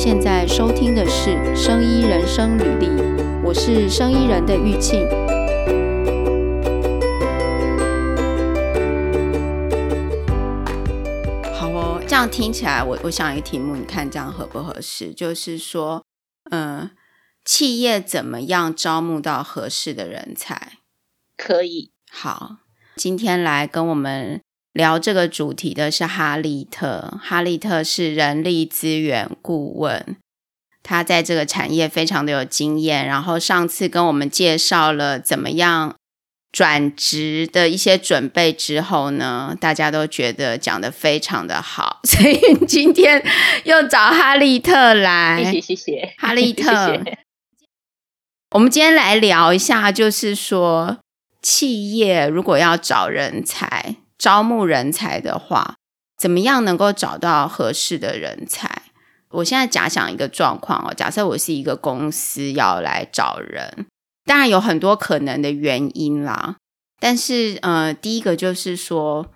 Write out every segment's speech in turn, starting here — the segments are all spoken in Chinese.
现在收听的是《生医人生履历》，我是生医人的玉庆。好哦，这样听起来，我我想一个题目，你看这样合不合适？就是说，嗯，企业怎么样招募到合适的人才？可以。好，今天来跟我们。聊这个主题的是哈利特，哈利特是人力资源顾问，他在这个产业非常的有经验。然后上次跟我们介绍了怎么样转职的一些准备之后呢，大家都觉得讲得非常的好，所以今天又找哈利特来，谢谢谢谢，哈利特。谢谢。我们今天来聊一下，就是说企业如果要找人才。招募人才的话，怎么样能够找到合适的人才？我现在假想一个状况哦，假设我是一个公司要来找人，当然有很多可能的原因啦。但是，呃，第一个就是说，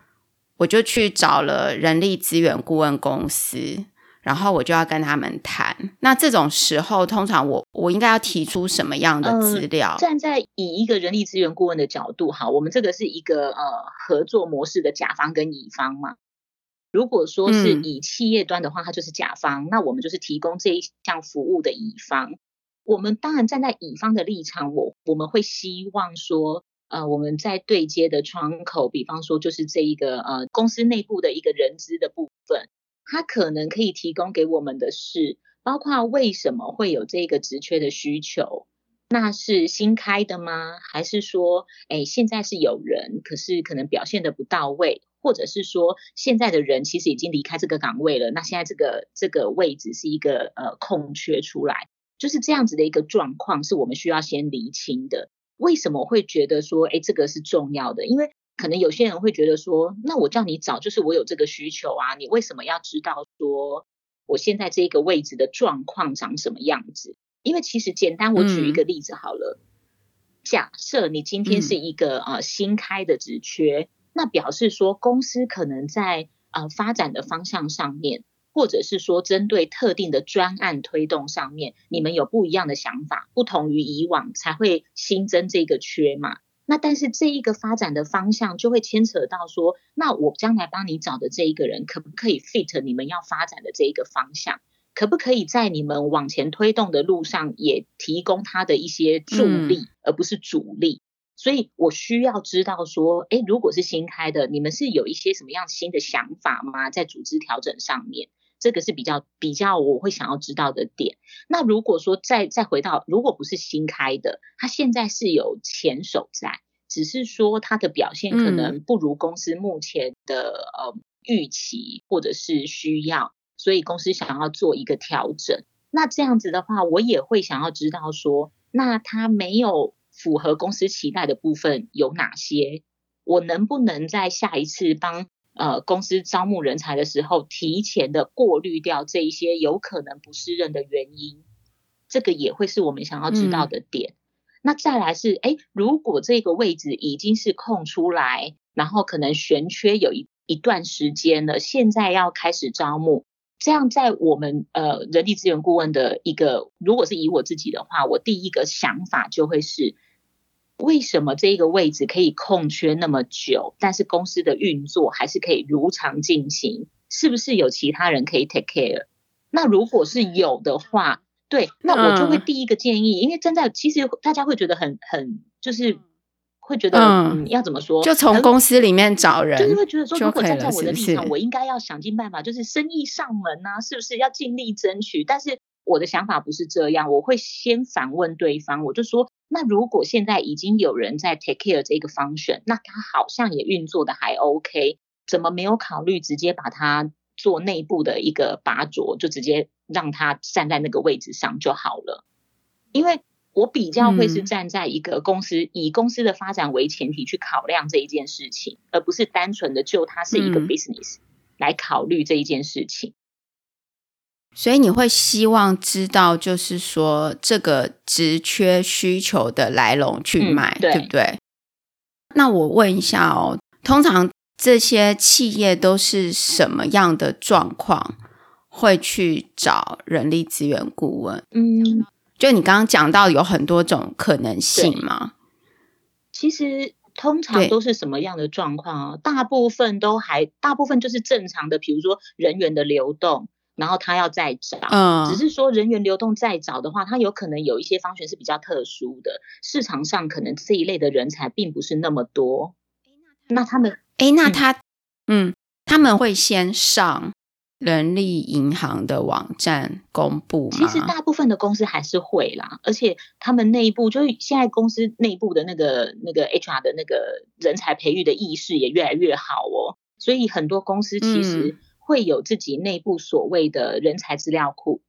我就去找了人力资源顾问公司。然后我就要跟他们谈。那这种时候，通常我我应该要提出什么样的资料？呃，站在以一个人力资源顾问的角度，哈，我们这个是一个呃合作模式的甲方跟乙方嘛。如果说是以企业端的话，它就是甲方，嗯，那我们就是提供这一项服务的乙方。我们当然站在乙方的立场，我我们会希望说，呃，我们在对接的窗口，比方说就是这一个呃公司内部的一个人资的部分。他可能可以提供给我们的是，包括为什么会有这个职缺的需求，那是新开的吗？还是说，哎，现在是有人，可是可能表现得不到位，或者是说，现在的人其实已经离开这个岗位了，那现在这个这个位置是一个呃空缺出来，就是这样子的一个状况，是我们需要先厘清的。为什么会觉得说，哎，这个是重要的？因为可能有些人会觉得说，那我叫你找，就是我有这个需求啊，你为什么要知道说我现在这个位置的状况长什么样子？因为其实简单，我举一个例子好了。嗯、假设你今天是一个呃新开的职缺，那表示说公司可能在呃发展的方向上面，或者是说针对特定的专案推动上面，你们有不一样的想法，不同于以往才会新增这个缺嘛。那但是这一个发展的方向就会牵扯到说，那我将来帮你找的这一个人可不可以 fit 你们要发展的这一个方向？可不可以在你们往前推动的路上也提供他的一些助力，嗯、而不是阻力？所以我需要知道说，诶，如果是新开的，你们是有一些什么样新的想法吗？在组织调整上面，这个是比较比较我会想要知道的点。那如果说再再回到，如果不是新开的，它现在是有前手在。只是说它的表现可能不如公司目前的呃预期或者是需要，所以公司想要做一个调整。那这样子的话，我也会想要知道说，那它没有符合公司期待的部分有哪些？我能不能在下一次帮呃公司招募人才的时候，提前的过滤掉这一些有可能不适任的原因？这个也会是我们想要知道的点。嗯那再来是，哎，如果这个位置已经是空出来，然后可能悬缺有一一段时间了，现在要开始招募，这样在我们呃人力资源顾问的一个，如果是以我自己的话，我第一个想法就会是，为什么这一个位置可以空缺那么久，但是公司的运作还是可以如常进行？是不是有其他人可以 take care？那如果是有的话，对，那我就会第一个建议，嗯、因为站在其实大家会觉得很很，就是会觉得嗯，要怎么说，就从公司里面找人，就是会觉得说，如果站在我的立场，是是我应该要想尽办法，就是生意上门啊，是不是要尽力争取？但是我的想法不是这样，我会先反问对方，我就说，那如果现在已经有人在 take care 这个 function，那他好像也运作的还 OK，怎么没有考虑直接把它做内部的一个拔擢，就直接。让他站在那个位置上就好了，因为我比较会是站在一个公司，嗯、以公司的发展为前提去考量这一件事情，而不是单纯的就它是一个 business 来考虑这一件事情。嗯、所以你会希望知道，就是说这个职缺需求的来龙去脉，嗯、对，对不对？那我问一下哦，通常这些企业都是什么样的状况？会去找人力资源顾问？嗯，就你刚刚讲到有很多种可能性嘛。其实通常都是什么样的状况啊？大部分都还，大部分就是正常的，比如说人员的流动，然后他要再找。嗯，只是说人员流动再找的话，他有可能有一些方选是比较特殊的，市场上可能这一类的人才并不是那么多。那他们，哎，那他，嗯，嗯，他们会先上。人力银行的网站公布吗？其实大部分的公司还是会啦，而且他们内部就是现在公司内部的那个那个 HR 的那个人才培育的意识也越来越好哦，所以很多公司其实会有自己内部所谓的人才资料库，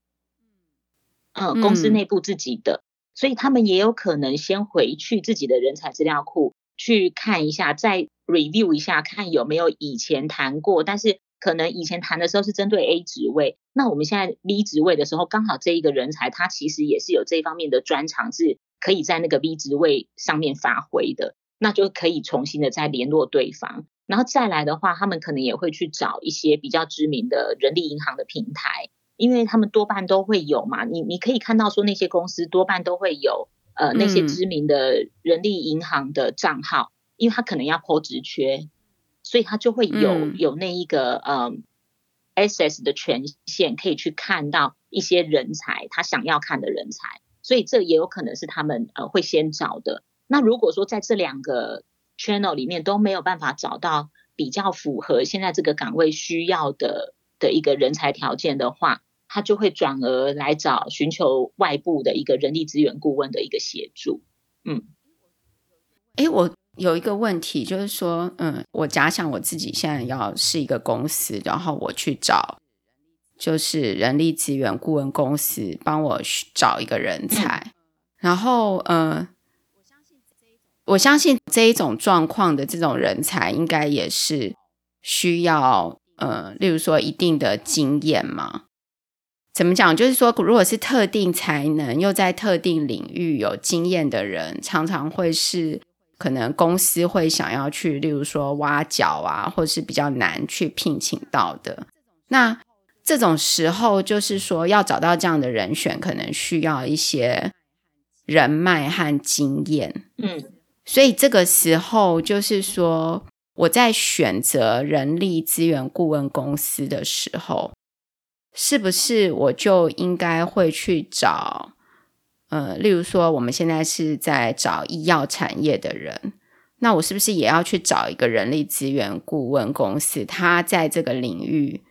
嗯，公司内部自己的，所以他们也有可能先回去自己的人才资料库去看一下，再 review 一下，看有没有以前谈过，但是。可能以前谈的时候是针对 A 职位，那我们现在 B 职位的时候，刚好这一个人才他其实也是有这方面的专长，是可以在那个 B 职位上面发挥的，那就可以重新的再联络对方，然后再来的话，他们可能也会去找一些比较知名的人力银行的平台，因为他们多半都会有嘛，你你可以看到说那些公司多半都会有呃那些知名的人力银行的账号，嗯、因为他可能要 po 职缺。所以他就会有、嗯、有那一个嗯 access 的权限，可以去看到一些人才，他想要看的人才，所以这也有可能是他们呃会先找的。那如果说在这两个 channel 里面都没有办法找到比较符合现在这个岗位需要的的一个人才条件的话，他就会转而来找寻求外部的一个人力资源顾问的一个协助。嗯，哎，我。有一个问题，就是说，嗯，我假想我自己现在要是一个公司，然后我去找，就是人力资源顾问公司帮我找一个人才，嗯、然后，嗯，我相信这一种状况的这种人才，应该也是需要，呃，例如说一定的经验嘛。怎么讲？就是说，如果是特定才能又在特定领域有经验的人，常常会是。可能公司会想要去，例如说挖角啊，或是比较难去聘请到的。那这种时候，就是说要找到这样的人选，可能需要一些人脉和经验。嗯，所以这个时候，就是说我在选择人力资源顾问公司的时候，是不是我就应该会去找？呃，例如说，我们现在是在找医药产业的人，那我是不是也要去找一个人力资源顾问公司？他在这个领域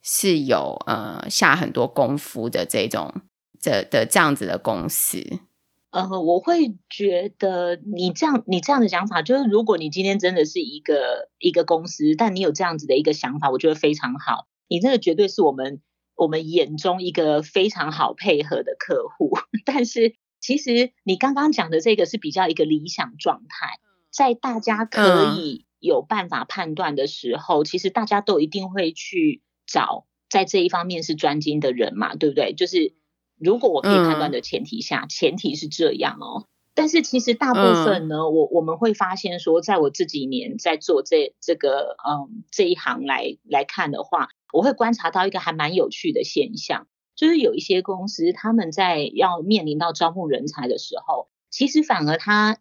是有呃下很多功夫的这种的的这样子的公司。呃，我会觉得你这样你这样的想法，就是如果你今天真的是一个一个公司，但你有这样子的一个想法，我觉得非常好。你这个绝对是我们。我们眼中一个非常好配合的客户，但是其实你刚刚讲的这个是比较一个理想状态，在大家可以有办法判断的时候，嗯、其实大家都一定会去找在这一方面是专精的人嘛，对不对？就是如果我可以判断的前提下，嗯、前提是这样哦。但是其实大部分呢，嗯、我我们会发现说，在我这几年在做这这个嗯这一行来来看的话。我会观察到一个还蛮有趣的现象，就是有一些公司他们在要面临到招募人才的时候，其实反而他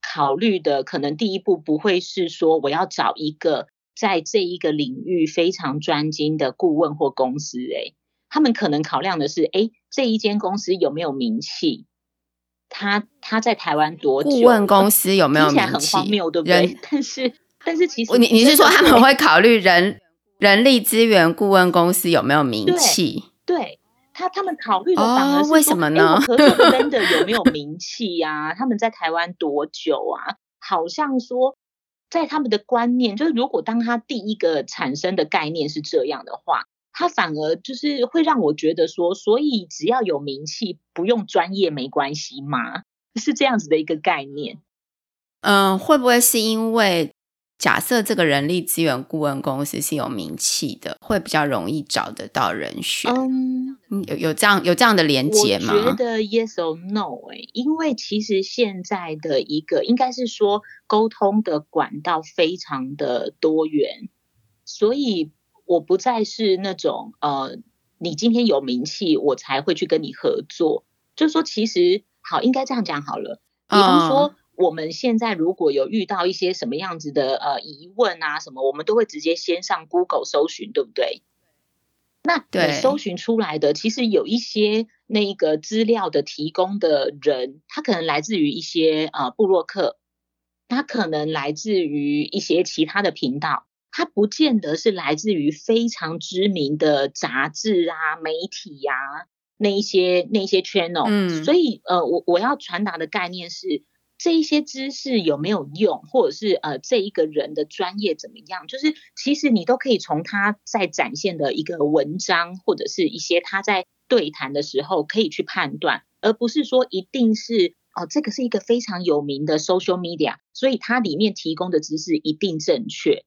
考虑的可能第一步不会是说我要找一个在这一个领域非常专精的顾问或公司，诶，他们可能考量的是，诶，这一间公司有没有名气？他他在台湾多久？顾问公司有没有名气？很荒谬，对不对？但是但是其实你你是说他们会考虑人？人力资源顾问公司有没有名气？对，对他，他们考虑的反而是，哦，为什么呢？合作 vendor 有没有名气呀？他们在台湾多久啊？好像说，在他们的观念，就是如果当他第一个产生的概念是这样的话，他反而就是会让我觉得说，所以只要有名气，不用专业没关系吗？是这样子的一个概念。嗯，会不会是因为？假设这个人力资源顾问公司是有名气的，会比较容易找得到人选。嗯，有有这样有这样的连接吗？我觉得 yes or no 欸，因为其实现在的一个应该是说沟通的管道非常的多元，所以我不再是那种呃你今天有名气，我才会去跟你合作。就是说，其实好，应该这样讲好了。比方说，我们现在如果有遇到一些什么样子的呃疑问啊，什么，我们都会直接先上 Google 搜寻，对不对？那你搜寻出来的，其实有一些那个资料的提供的人，他可能来自于一些呃布洛克，他可能来自于一些其他的频道，他不见得是来自于非常知名的杂志啊、媒体呀、啊、那一些那一些 channel。嗯，所以呃，我我要传达的概念是。这一些知识有没有用，或者是呃这一个人的专业怎么样？就是其实你都可以从他在展现的一个文章，或者是一些他在对谈的时候可以去判断，而不是说一定是哦这个是一个非常有名的 social media，所以它里面提供的知识一定正确。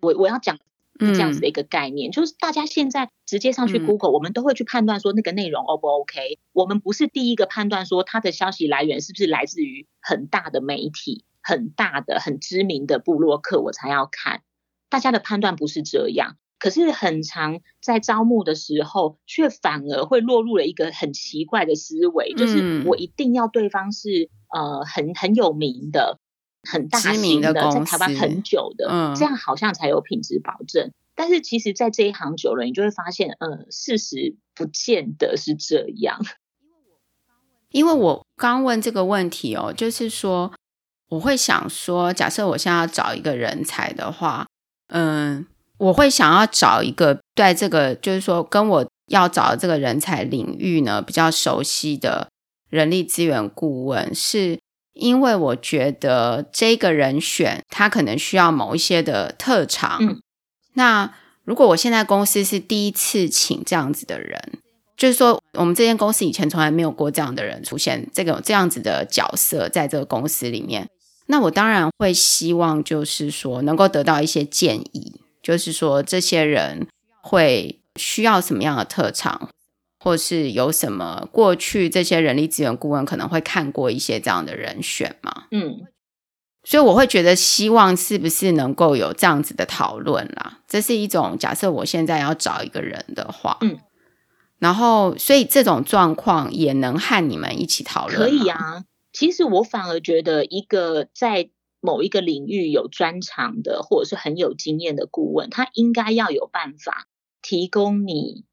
我我要讲。这样子的一个概念，嗯、就是大家现在直接上去 Google，、嗯、我们都会去判断说那个内容 O 不 OK。我们不是第一个判断说它的消息来源是不是来自于很大的媒体、很大的、很知名的部落客，我才要看。大家的判断不是这样，可是很常在招募的时候，却反而会落入了一个很奇怪的思维，就是我一定要对方是呃很很有名的。很大型的，在台湾很久的，嗯，这样好像才有品质保证。但是其实，在这一行久了，你就会发现，嗯，事实不见得是这样。因为我刚问这个问题哦，就是说，我会想说，假设我现在要找一个人才的话，嗯，我会想要找一个对这个，就是说，跟我要找的这个人才领域呢比较熟悉的人力资源顾问是。因为我觉得这个人选他可能需要某一些的特长。嗯。那如果我现在公司是第一次请这样子的人，就是说我们这间公司以前从来没有过这样的人出现，这个这样子的角色在这个公司里面，那我当然会希望就是说能够得到一些建议，就是说这些人会需要什么样的特长。或是有什么过去这些人力资源顾问可能会看过一些这样的人选吗？嗯，所以我会觉得希望是不是能够有这样子的讨论啦？这是一种假设，我现在要找一个人的话，嗯，然后所以这种状况也能和你们一起讨论。可以啊，其实我反而觉得一个在某一个领域有专长的或者是很有经验的顾问，他应该要有办法提供你。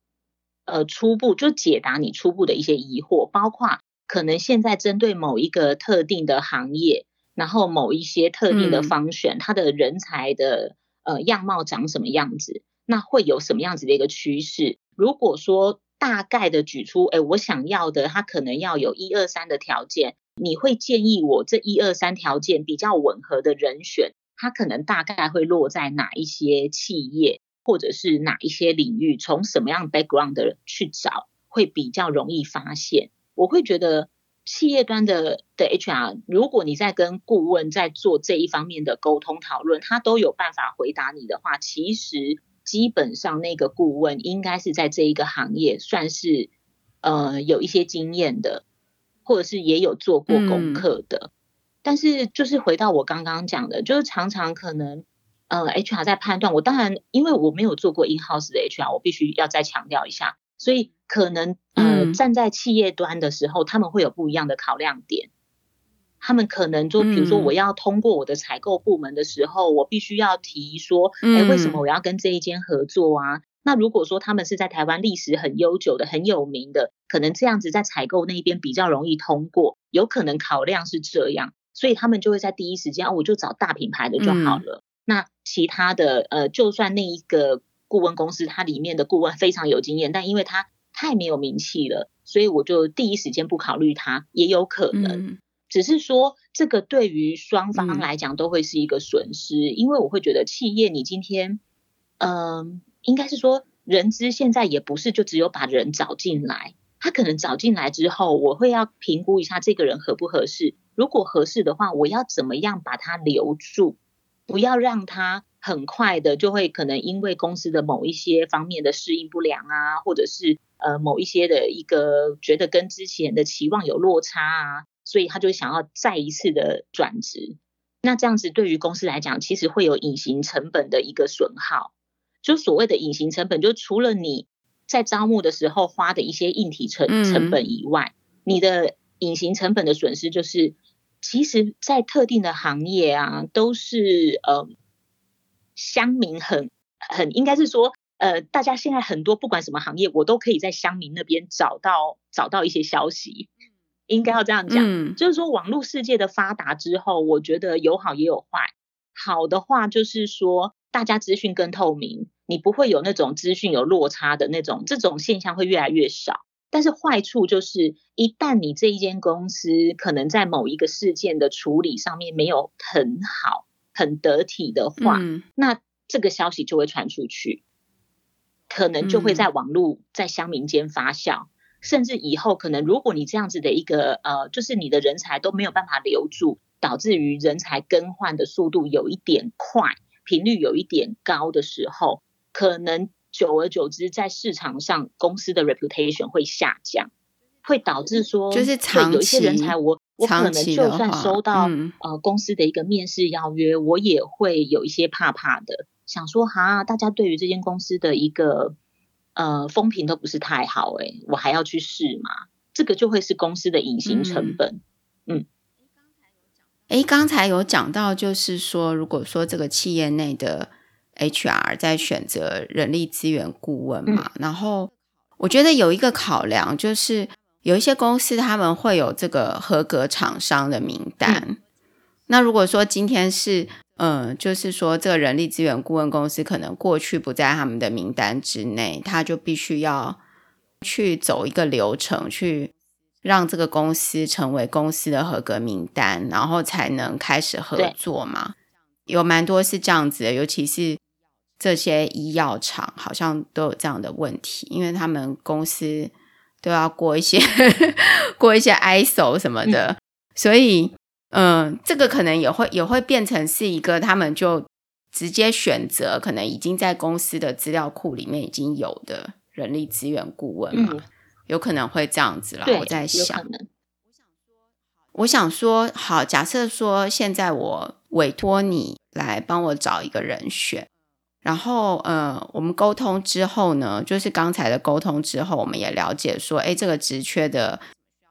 呃，初步就解答你初步的一些疑惑，包括可能现在针对某一个特定的行业，然后某一些特定的方选，它的人才的呃样貌长什么样子，那会有什么样子的一个趋势？如果说大概的举出，哎，我想要的，它可能要有一二三的条件，你会建议我这一二三条件比较吻合的人选，他可能大概会落在哪一些企业？或者是哪一些领域，从什么样 background 的人去找，会比较容易发现。我会觉得企业端的的 HR，如果你在跟顾问在做这一方面的沟通讨论，他都有办法回答你的话，其实基本上那个顾问应该是在这一个行业算是呃有一些经验的，或者是也有做过功课的。嗯。但是就是回到我刚刚讲的，就是常常可能。呃，HR 在判断，我当然因为我没有做过 in house 的 HR，我必须要再强调一下，所以可能呃站在企业端的时候，他们会有不一样的考量点。他们可能就比如说我要通过我的采购部门的时候，我必须要提说，哎，为什么我要跟这一间合作啊？那如果说他们是在台湾历史很悠久的、很有名的，可能这样子在采购那边比较容易通过，有可能考量是这样，所以他们就会在第一时间，啊，我就找大品牌的就好了。那其他的呃，就算那一个顾问公司，它里面的顾问非常有经验，但因为他太没有名气了，所以我就第一时间不考虑他，也有可能。嗯、只是说这个对于双方来讲都会是一个损失，嗯、因为我会觉得企业你今天，嗯、呃，应该是说人资现在也不是就只有把人找进来，他可能找进来之后，我会要评估一下这个人合不合适，如果合适的话，我要怎么样把他留住。不要让他很快的就会可能因为公司的某一些方面的适应不良啊，或者是呃某一些的一个觉得跟之前的期望有落差啊，所以他就想要再一次的转职。那这样子对于公司来讲，其实会有隐形成本的一个损耗。就所谓的隐形成本，就除了你在招募的时候花的一些硬体成成本以外，嗯、你的隐形成本的损失就是，其实，在特定的行业啊，都是呃，乡民很很应该是说，呃，大家现在很多不管什么行业，我都可以在乡民那边找到找到一些消息，应该要这样讲，嗯、就是说网络世界的发达之后，我觉得有好也有坏，好的话就是说大家资讯更透明。你不会有那种资讯有落差的那种，这种现象会越来越少。但是坏处就是，一旦你这一间公司可能在某一个事件的处理上面没有很好、很得体的话，嗯、那这个消息就会传出去，可能就会在网络、在乡民间发酵，嗯、甚至以后可能如果你这样子的一个呃，就是你的人才都没有办法留住，导致于人才更换的速度有一点快，频率有一点高的时候。可能久而久之，在市场上公司的 reputation 会下降，会导致说，就是长有一些人才我，我我可能就算收到、嗯、呃公司的一个面试邀约，我也会有一些怕怕的，想说哈，大家对于这间公司的一个呃风评都不是太好，诶，我还要去试吗？这个就会是公司的隐形成本。嗯，诶、嗯，刚才有讲到，就是说，如果说这个企业内的。HR 在选择人力资源顾问嘛，嗯、然后我觉得有一个考量就是，有一些公司他们会有这个合格厂商的名单。嗯、那如果说今天是，嗯、呃，就是说这个人力资源顾问公司可能过去不在他们的名单之内，他就必须要去走一个流程，去让这个公司成为公司的合格名单，然后才能开始合作嘛。有蛮多是这样子的，尤其是。这些医药厂好像都有这样的问题，因为他们公司都要过一些 过一些 ISO 什么的，嗯、所以嗯、呃，这个可能也会也会变成是一个他们就直接选择可能已经在公司的资料库里面已经有的人力资源顾问嘛，嗯、有可能会这样子啦。对我在想，我想说，好，假设说现在我委托你来帮我找一个人选。然后，呃，我们沟通之后呢，就是刚才的沟通之后，我们也了解说，哎，这个职缺的，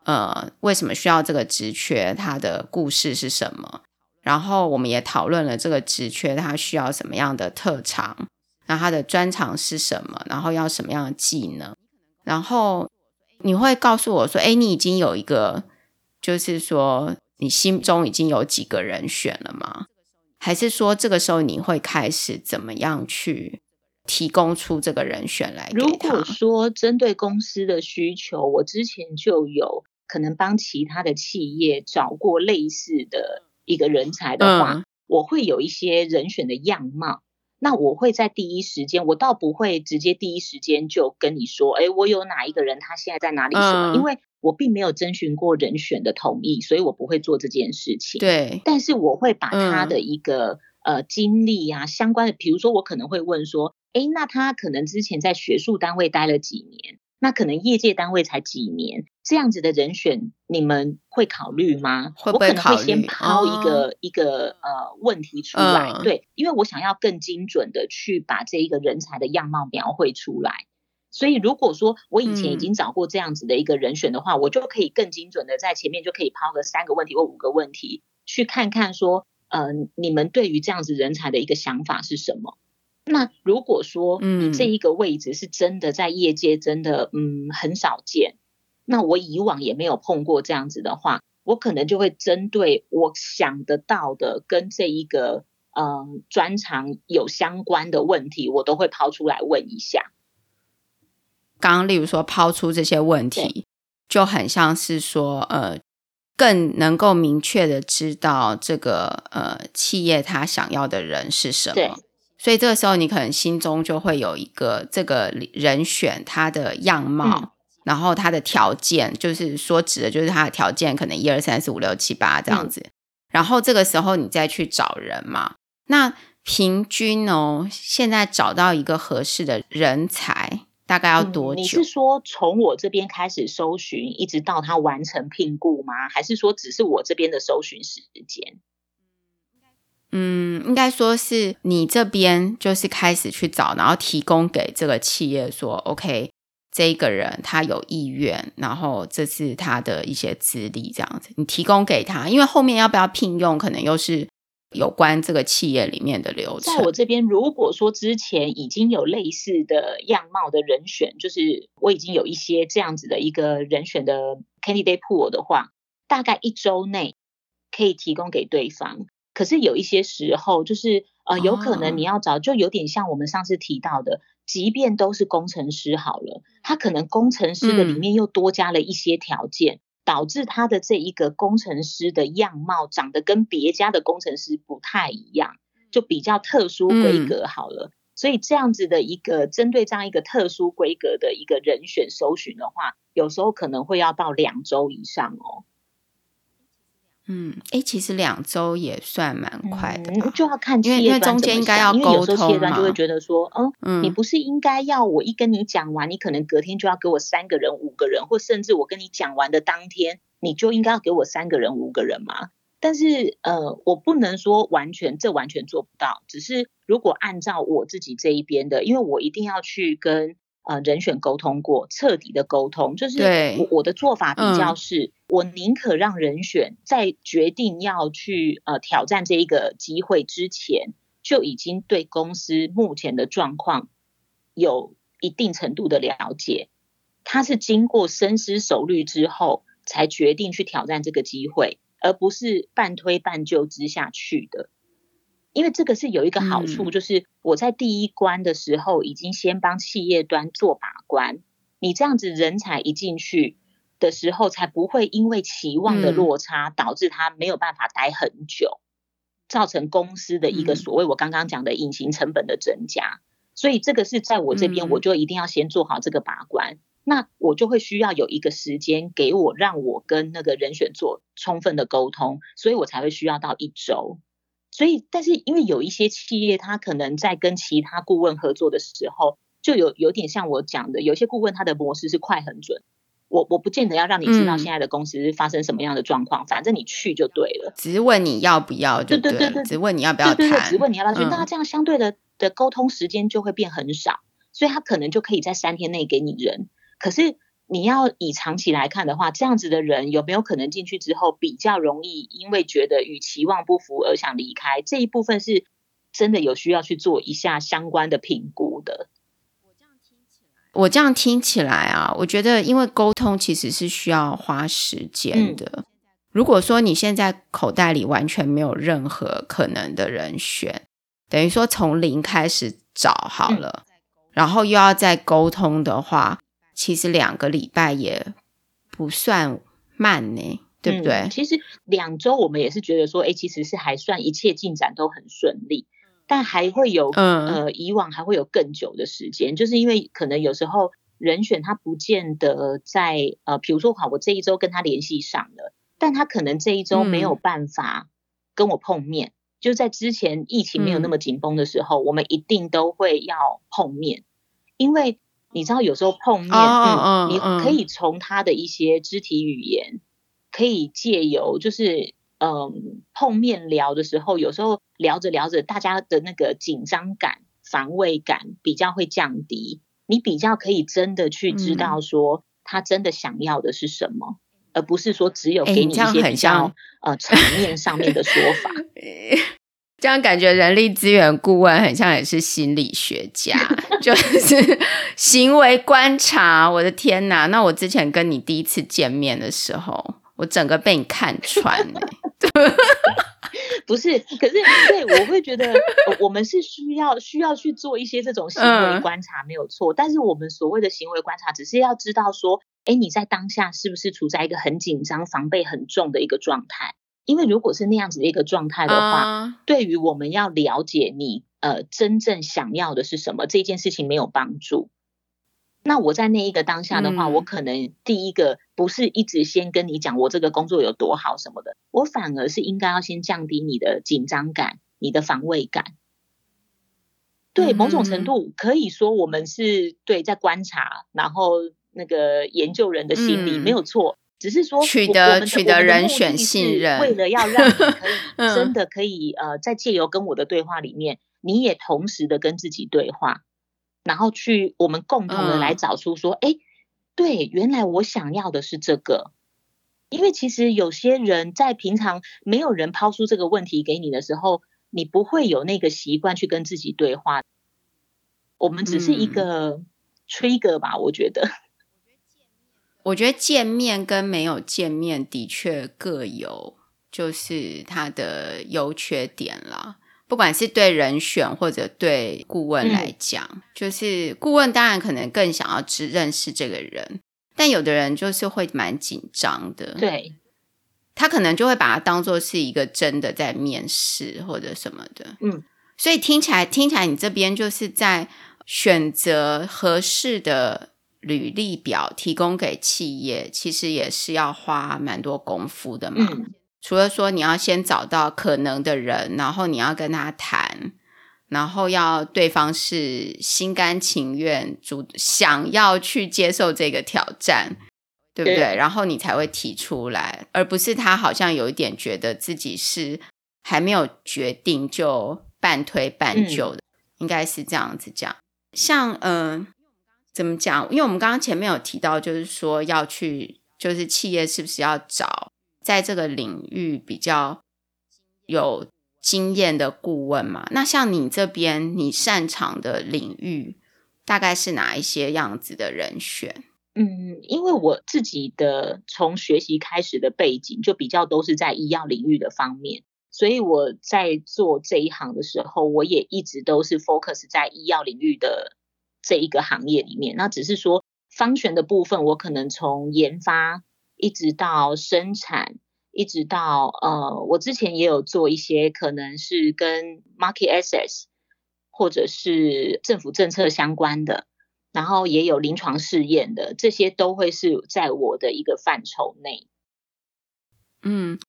呃，为什么需要这个职缺？它的故事是什么？然后我们也讨论了这个职缺它需要什么样的特长，那它的专长是什么？然后要什么样的技能？然后你会告诉我说，哎，你已经有一个，就是说你心中已经有几个人选了吗？还是说，这个时候你会开始怎么样去提供出这个人选来？如果说针对公司的需求，我之前就有可能帮其他的企业找过类似的一个人才的话，嗯、我会有一些人选的样貌。那我会在第一时间，我倒不会直接第一时间就跟你说，哎，我有哪一个人，他现在在哪里？什么？嗯、因为我并没有征询过人选的同意，所以我不会做这件事情。对，但是我会把他的一个、嗯、呃经历啊相关的，比如说我可能会问说，哎，那他可能之前在学术单位待了几年？那可能业界单位才几年，这样子的人选你们会考虑吗？会不会考虑？我可能会先抛一个、哦、一个呃问题出来，嗯、对，因为我想要更精准的去把这一个人才的样貌描绘出来。所以如果说我以前已经找过这样子的一个人选的话，嗯、我就可以更精准的在前面就可以抛个三个问题或五个问题，去看看说，呃，你们对于这样子人才的一个想法是什么？那如果说你这一个位置是真的在业界真的嗯很少见，那我以往也没有碰过这样子的话，我可能就会针对我想得到的跟这一个嗯专长有相关的问题，我都会抛出来问一下。刚刚例如说抛出这些问题，就很像是说呃更能够明确的知道这个呃企业他想要的人是什么。所以这个时候，你可能心中就会有一个这个人选他的样貌，嗯、然后他的条件，就是说指的就是他的条件，可能一二三四五六七八这样子。嗯、然后这个时候你再去找人嘛。那平均哦，现在找到一个合适的人才，大概要多久？嗯、你是说从我这边开始搜寻，一直到他完成聘雇吗？还是说只是我这边的搜寻时间？嗯，应该说是你这边就是开始去找，然后提供给这个企业说，OK，这个人他有意愿，然后这是他的一些资历，这样子你提供给他，因为后面要不要聘用，可能又是有关这个企业里面的流程。在我这边，如果说之前已经有类似的样貌的人选，就是我已经有一些这样子的一个人选的 candidate pool 的话，大概一周内可以提供给对方。可是有一些时候，就是呃，有可能你要找，就有点像我们上次提到的。即便都是工程师好了，他可能工程师的里面又多加了一些条件，嗯、导致他的这一个工程师的样貌长得跟别家的工程师不太一样，就比较特殊规格好了。嗯、所以这样子的一个针对这样一个特殊规格的一个人选搜寻的话，有时候可能会要到两周以上哦。嗯，哎，其实两周也算蛮快的，嗯，就要看因为中间应该要沟通，因为有时候企业端就会觉得说，哦，嗯，你不是应该要我一跟你讲完，你可能隔天就要给我三个人、五个人，或甚至我跟你讲完的当天，你就应该要给我三个人、五个人吗？但是，呃，我不能说完全，这完全做不到，只是如果按照我自己这一边的，因为我一定要去跟。呃，人选沟通过，彻底的沟通，就是我我的做法比较是，嗯、我宁可让人选在决定要去呃挑战这一个机会之前，就已经对公司目前的状况有一定程度的了解，他是经过深思熟虑之后才决定去挑战这个机会，而不是半推半就之下去的。因为这个是有一个好处，就是我在第一关的时候已经先帮企业端做把关，你这样子人才一进去的时候，才不会因为期望的落差导致他没有办法待很久，造成公司的一个所谓我刚刚讲的隐形成本的增加。所以这个是在我这边，我就一定要先做好这个把关，那我就会需要有一个时间给我让我跟那个人选做充分的沟通，所以我才会需要到一周。所以，但是因为有一些企业，他可能在跟其他顾问合作的时候，就有有点像我讲的，有些顾问他的模式是快很准。我我不见得要让你知道现在的公司发生什么样的状况，嗯、反正你去就对了。只是问你要不要就对，对对只问你要不要谈，对对对，只问你要不要去。那、嗯、这样相对的的沟通时间就会变很少，所以他可能就可以在三天内给你人。可是。你要以长期来看的话，这样子的人有没有可能进去之后比较容易，因为觉得与期望不符而想离开？这一部分是真的有需要去做一下相关的评估的。我这样听起来，我这样听起来啊，我觉得因为沟通其实是需要花时间的。嗯、如果说你现在口袋里完全没有任何可能的人选，等于说从零开始找好了，嗯、然后又要再沟通的话。其实两个礼拜也不算慢呢，对不对？嗯，其实两周我们也是觉得说，哎，其实是还算一切进展都很顺利，但还会有，嗯，呃，以往还会有更久的时间，就是因为可能有时候人选他不见得在，呃，比如说好，我这一周跟他联系上了，但他可能这一周没有办法跟我碰面，嗯，就在之前疫情没有那么紧绷的时候，嗯，我们一定都会要碰面，因为。你知道有时候碰面，嗯，你可以从他的一些肢体语言，可以借由就是嗯碰面聊的时候，有时候聊着聊着，大家的那个紧张感、防卫感比较会降低，你比较可以真的去知道说他真的想要的是什么，而不是说只有给你一些比较呃场面上面的说法。这样感觉人力资源顾问很像也是心理学家，就是行为观察。我的天哪！那我之前跟你第一次见面的时候，我整个被你看穿了。不是，可是对，我会觉得我们是需要需要去做一些这种行为观察，没有错。嗯、但是我们所谓的行为观察，只是要知道说，哎，你在当下是不是处在一个很紧张、防备很重的一个状态？因为如果是那样子的一个状态的话，uh, 对于我们要了解你呃真正想要的是什么这件事情没有帮助。那我在那一个当下的话，嗯、我可能第一个不是一直先跟你讲我这个工作有多好什么的，我反而是应该要先降低你的紧张感、你的防卫感。对，某种程度可以说我们是对在观察，然后那个研究人的心理、嗯、没有错。只是说取得取得人选信任，为了要让你可以 真的可以呃，在借由跟我的对话里面，你也同时的跟自己对话，然后去我们共同的来找出说，哎、嗯，对，原来我想要的是这个。因为其实有些人在平常没有人抛出这个问题给你的时候，你不会有那个习惯去跟自己对话。我们只是一个 trigger 吧，我觉得。我觉得见面跟没有见面的确各有就是它的优缺点啦。不管是对人选或者对顾问来讲，嗯、就是顾问当然可能更想要只认识这个人。但有的人就是会蛮紧张的，对，他可能就会把它当做是一个真的在面试或者什么的，嗯，所以听起来听起来你这边就是在选择合适的履历表提供给企业，其实也是要花蛮多功夫的嘛。嗯，除了说你要先找到可能的人，然后你要跟他谈。然后要对方是心甘情愿、主想要去接受这个挑战，对不对？对。然后你才会提出来，而不是他好像有一点觉得自己是还没有决定就半推半就的，嗯、应该是这样子讲。像嗯、呃，怎么讲？因为我们刚刚前面有提到，就是说要去，就是企业是不是要找在这个领域比较有。经验的顾问嘛，那像你这边，你擅长的领域大概是哪一些样子的人选？嗯，因为我自己的从学习开始的背景就比较都是在医药领域的方面，所以我在做这一行的时候，我也一直都是 focus 在医药领域的这一个行业里面。那只是说方旋的部分，我可能从研发一直到生产。一直到呃，我之前也有做一些可能是跟 market access 或者是政府政策相关的，然后也有临床试验的，这些都会是在我的一个范畴内。嗯，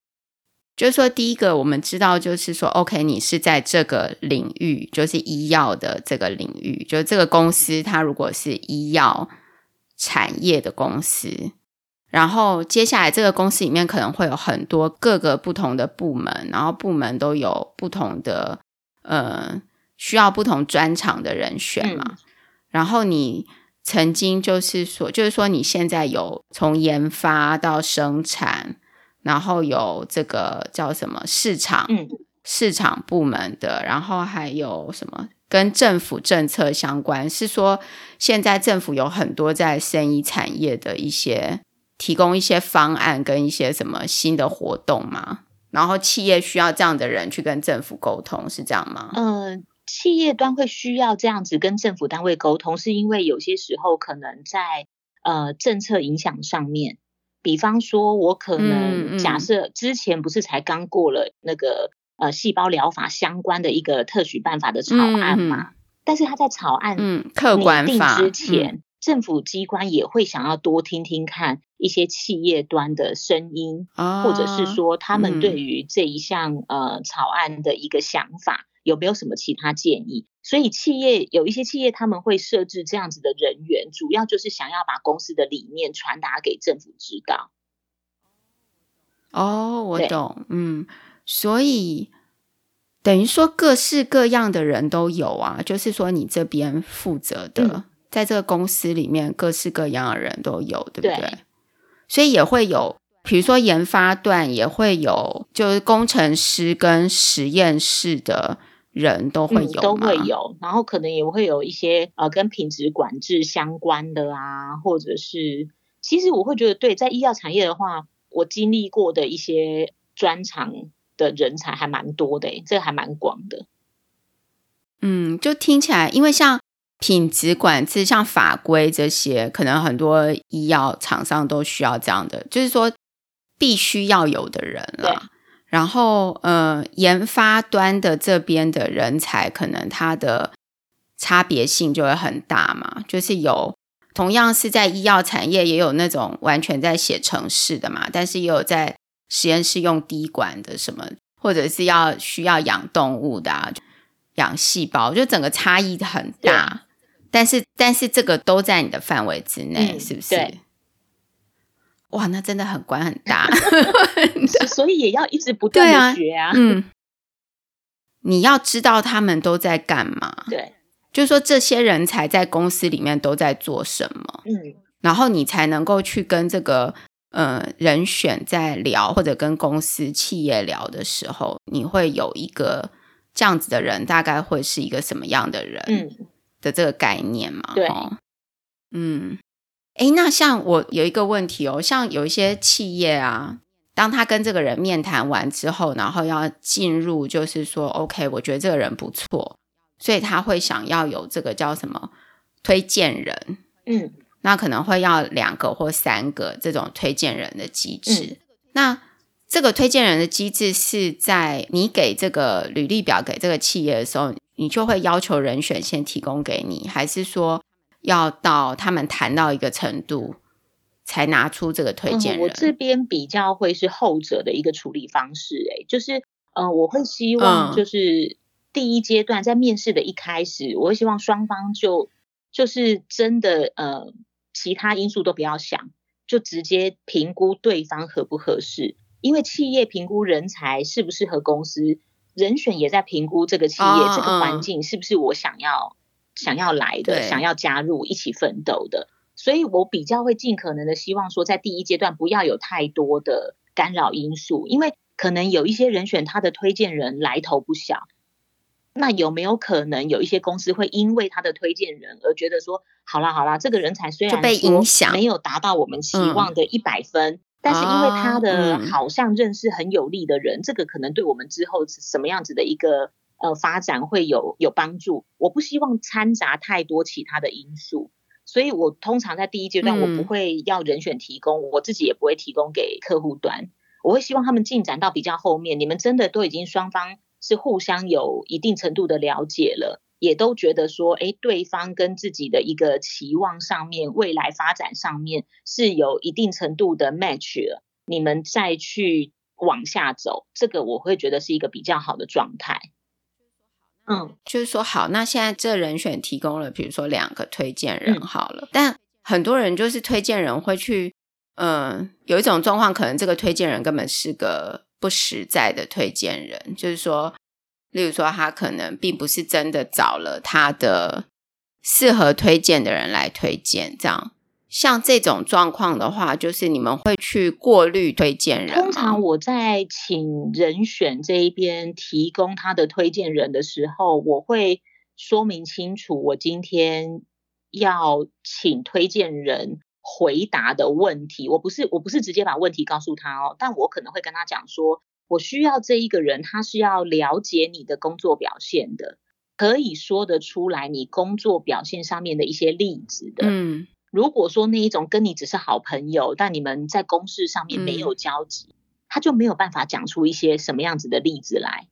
就是说第一个我们知道，就是说 OK，你是在这个领域，就是医药的这个领域，就是这个公司它如果是医药产业的公司。然后接下来，这个公司里面可能会有很多各个不同的部门，然后部门都有不同的呃需要不同专长的人选嘛。嗯、然后你曾经就是说，就是说你现在有从研发到生产，然后有这个叫什么市场、嗯、市场部门的，然后还有什么跟政府政策相关，是说现在政府有很多在生意产业的一些。提供一些方案跟一些什么新的活动吗？然后企业需要这样的人去跟政府沟通，是这样吗？嗯、呃，企业端会需要这样子跟政府单位沟通，是因为有些时候可能在呃政策影响上面，比方说我可能假设之前不是才刚过了那个呃细胞疗法相关的一个特许办法的草案嘛，嗯、但是他在草案嗯客观定之前。政府机关也会想要多听听看一些企业端的声音，啊、或者是说他们对于这一项、嗯、呃草案的一个想法有没有什么其他建议？所以企业有一些企业他们会设置这样子的人员，主要就是想要把公司的理念传达给政府知道。哦，我懂，嗯，所以等于说各式各样的人都有啊，就是说你这边负责的。嗯在这个公司里面，各式各样的人都有，对不对？对。所以也会有，比如说研发段也会有，就是工程师跟实验室的人都会有，嗯，都会有。然后可能也会有一些呃跟品质管制相关的啊，或者是，其实我会觉得，对，在医药产业的话，我经历过的一些专长的人才还蛮多的，这个还蛮广的。嗯，就听起来，因为像。品质管制，像法规这些，可能很多医药厂商都需要这样的，就是说必须要有的人了。对然后，呃，研发端的这边的人才，可能他的差别性就会很大嘛。就是有同样是在医药产业，也有那种完全在写程式的嘛，但是也有在实验室用滴管的什么，或者是要需要养动物的啊，养细胞，就整个差异很大。但是，但是这个都在你的范围之内，嗯、是不是？对哇，那真的很管很大 所以也要一直不断的学啊。嗯，你要知道他们都在干嘛。对，就是说这些人才在公司里面都在做什么。嗯，然后你才能够去跟这个呃人选在聊，或者跟公司企业聊的时候，你会有一个这样子的人，大概会是一个什么样的人？嗯，的这个概念嘛。对，嗯。诶，那像我有一个问题哦，像有一些企业啊，当他跟这个人面谈完之后，然后要进入，就是说，OK，我觉得这个人不错，所以他会想要有这个叫什么推荐人，嗯，那可能会要两个或三个这种推荐人的机制。嗯，那这个推荐人的机制是在你给这个履历表给这个企业的时候，你就会要求人选先提供给你，还是说？要到他们谈到一个程度，才拿出这个推荐人。嗯，我这边比较会是后者的一个处理方式，哎，就是，呃，我会希望就是第一阶段在面试的一开始，嗯，我会希望双方就就是真的，呃，其他因素都不要想，就直接评估对方合不合适。因为企业评估人才适不适合公司，人选也在评估这个企业，哦，这个环境是不是我想要。想要来的，想要加入，一起奋斗的，所以我比较会尽可能的希望说，在第一阶段不要有太多的干扰因素，因为可能有一些人选他的推荐人来头不小，那有没有可能有一些公司会因为他的推荐人而觉得说，好啦好啦，这个人才虽然被影响，没有达到我们期望的一百分，嗯，但是因为他的好像认识很有利的人，嗯，这个可能对我们之后什么样子的一个。呃，发展会有有帮助。我不希望掺杂太多其他的因素，所以我通常在第一阶段，我不会要人选提供，嗯，我自己也不会提供给客户端。我会希望他们进展到比较后面，你们真的都已经双方是互相有一定程度的了解了，也都觉得说，哎，对方跟自己的一个期望上面，未来发展上面是有一定程度的 match 了，你们再去往下走，这个我会觉得是一个比较好的状态。嗯，就是说好，那现在这人选提供了，比如说两个推荐人好了，嗯，但很多人就是推荐人会去，嗯，有一种状况，可能这个推荐人根本是个不实在的推荐人，就是说，例如说他可能并不是真的找了他的适合推荐的人来推荐，这样。像这种状况的话，就是你们会去过滤推荐人？通常我在请人选这一边提供他的推荐人的时候，我会说明清楚我今天要请推荐人回答的问题。我不是我不是直接把问题告诉他哦，但我可能会跟他讲说，我需要这一个人，他是要了解你的工作表现的，可以说得出来你工作表现上面的一些例子的。嗯。如果说那一种跟你只是好朋友，但你们在公事上面没有交集，嗯，他就没有办法讲出一些什么样子的例子来。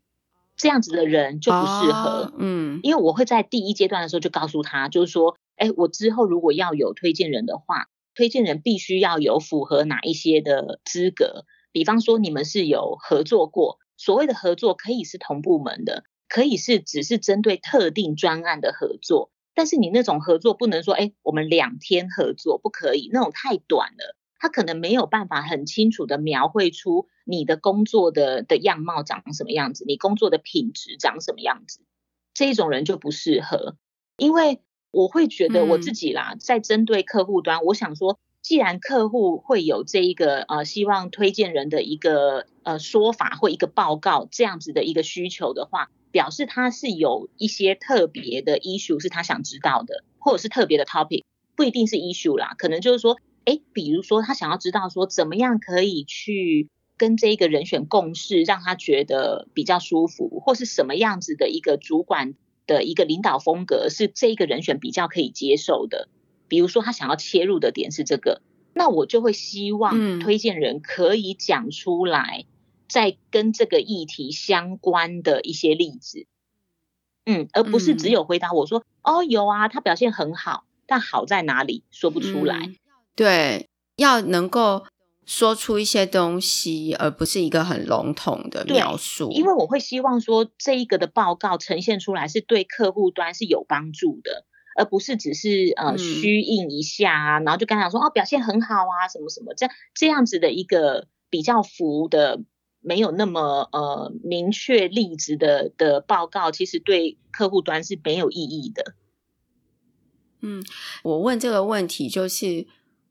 这样子的人就不适合。哦，嗯，因为我会在第一阶段的时候就告诉他，就是说，哎，我之后如果要有推荐人的话，推荐人必须要有符合哪一些的资格，比方说你们是有合作过，所谓的合作可以是同部门的，可以是只是针对特定专案的合作。但是你那种合作不能说，哎，我们两天合作不可以，那种太短了，他可能没有办法很清楚的描绘出你的工作的的样貌长什么样子，你工作的品质长什么样子，这种人就不适合。因为我会觉得我自己啦，嗯、在针对客户端，我想说，既然客户会有这一个呃希望推荐人的一个呃说法或一个报告这样子的一个需求的话。表示他是有一些特别的 issue 是他想知道的，或者是特别的 topic，不一定是 issue 啦，可能就是说，哎，比如说他想要知道说怎么样可以去跟这一个人选共事，让他觉得比较舒服，或是什么样子的一个主管的一个领导风格是这一个人选比较可以接受的。比如说他想要切入的点是这个，那我就会希望推荐人可以讲出来。在跟这个议题相关的一些例子，嗯，而不是只有回答我说，嗯、哦，有啊，他表现很好，但好在哪里说不出来。嗯、对，要能够说出一些东西，而不是一个很笼统的描述。因为我会希望说，这一个的报告呈现出来是对客户端是有帮助的，而不是只是呃虚应一下啊，嗯、然后就跟他讲说哦，表现很好啊，什么什么这样这样子的一个比较浮的。没有那么呃明确例子的的报告，其实对客户端是没有意义的。嗯，我问这个问题，就是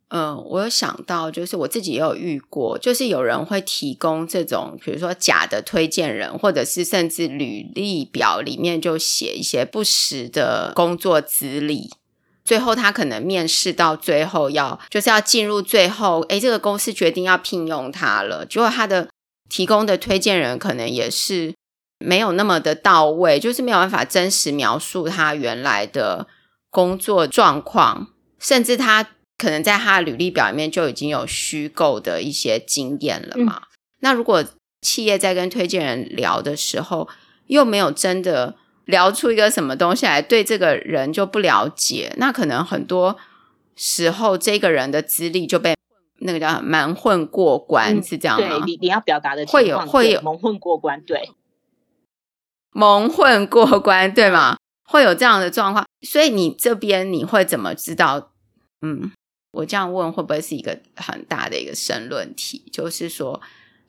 嗯，我有想到，就是我自己也有遇过，就是有人会提供这种，比如说假的推荐人，或者是甚至履历表里面就写一些不实的工作资历，最后他可能面试到最后要就是要进入最后，诶，这个公司决定要聘用他了，结果他的提供的推荐人可能也是没有那么的到位，就是没有办法真实描述他原来的工作状况，甚至他。可能在他的履历表里面就已经有虚构的一些经验了嘛。嗯、那如果企业在跟推荐人聊的时候，又没有真的聊出一个什么东西来，对这个人就不了解，那可能很多时候这个人的资历就被那个叫瞒混过关，嗯、是这样吗？对，你你要表达的会有会有蒙混过关，对，蒙混过关，对吗？会有这样的状况，所以你这边你会怎么知道？嗯。我这样问会不会是一个很大的一个申论题？就是说，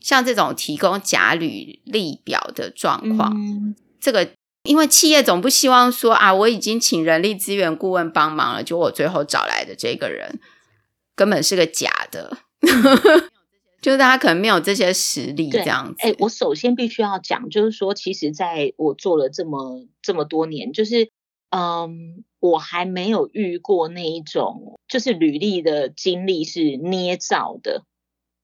像这种提供假履历表的状况，嗯、这个因为企业总不希望说啊，我已经请人力资源顾问帮忙了，就我最后找来的这个人根本是个假的，就是大家可能没有这些实力这样子。哎，我首先必须要讲，就是说，其实在我做了这么这么多年，就是。嗯，我还没有遇过那一种，就是履历的经历是捏造的，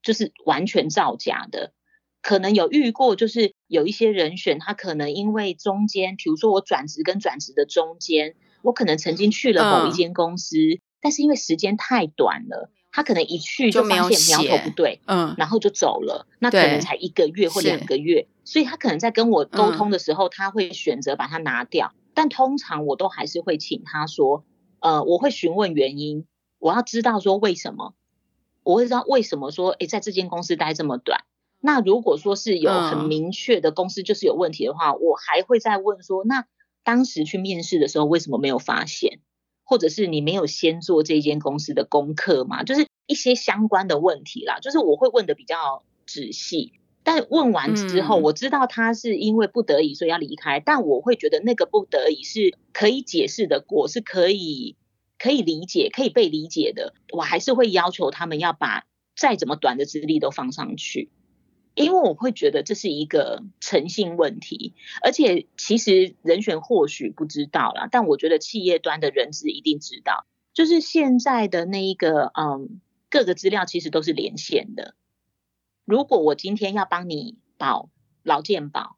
就是完全造假的。可能有遇过，就是有一些人选，他可能因为中间，比如说我转职跟转职的中间，我可能曾经去了某一间公司，嗯、但是因为时间太短了，他可能一去就发现苗头不对，嗯，然后就走了。那可能才一个月或两个月，所以他可能在跟我沟通的时候，嗯、他会选择把它拿掉。但通常我都还是会请他说，呃，我会询问原因，我要知道说为什么，我会知道为什么说，诶，在这间公司待这么短。那如果说是有很明确的公司就是有问题的话，嗯、我还会再问说，那当时去面试的时候为什么没有发现，或者是你没有先做这间公司的功课嘛？就是一些相关的问题啦，就是我会问的比较仔细。但问完之后，我知道他是因为不得已所以要离开，嗯、但我会觉得那个不得已是可以解释的过，是可以可以理解、可以被理解的。我还是会要求他们要把再怎么短的资历都放上去，因为我会觉得这是一个诚信问题。而且其实人选或许不知道啦，但我觉得企业端的人资一定知道，就是现在的那一个嗯，各个资料其实都是连线的。如果我今天要帮你保劳健保，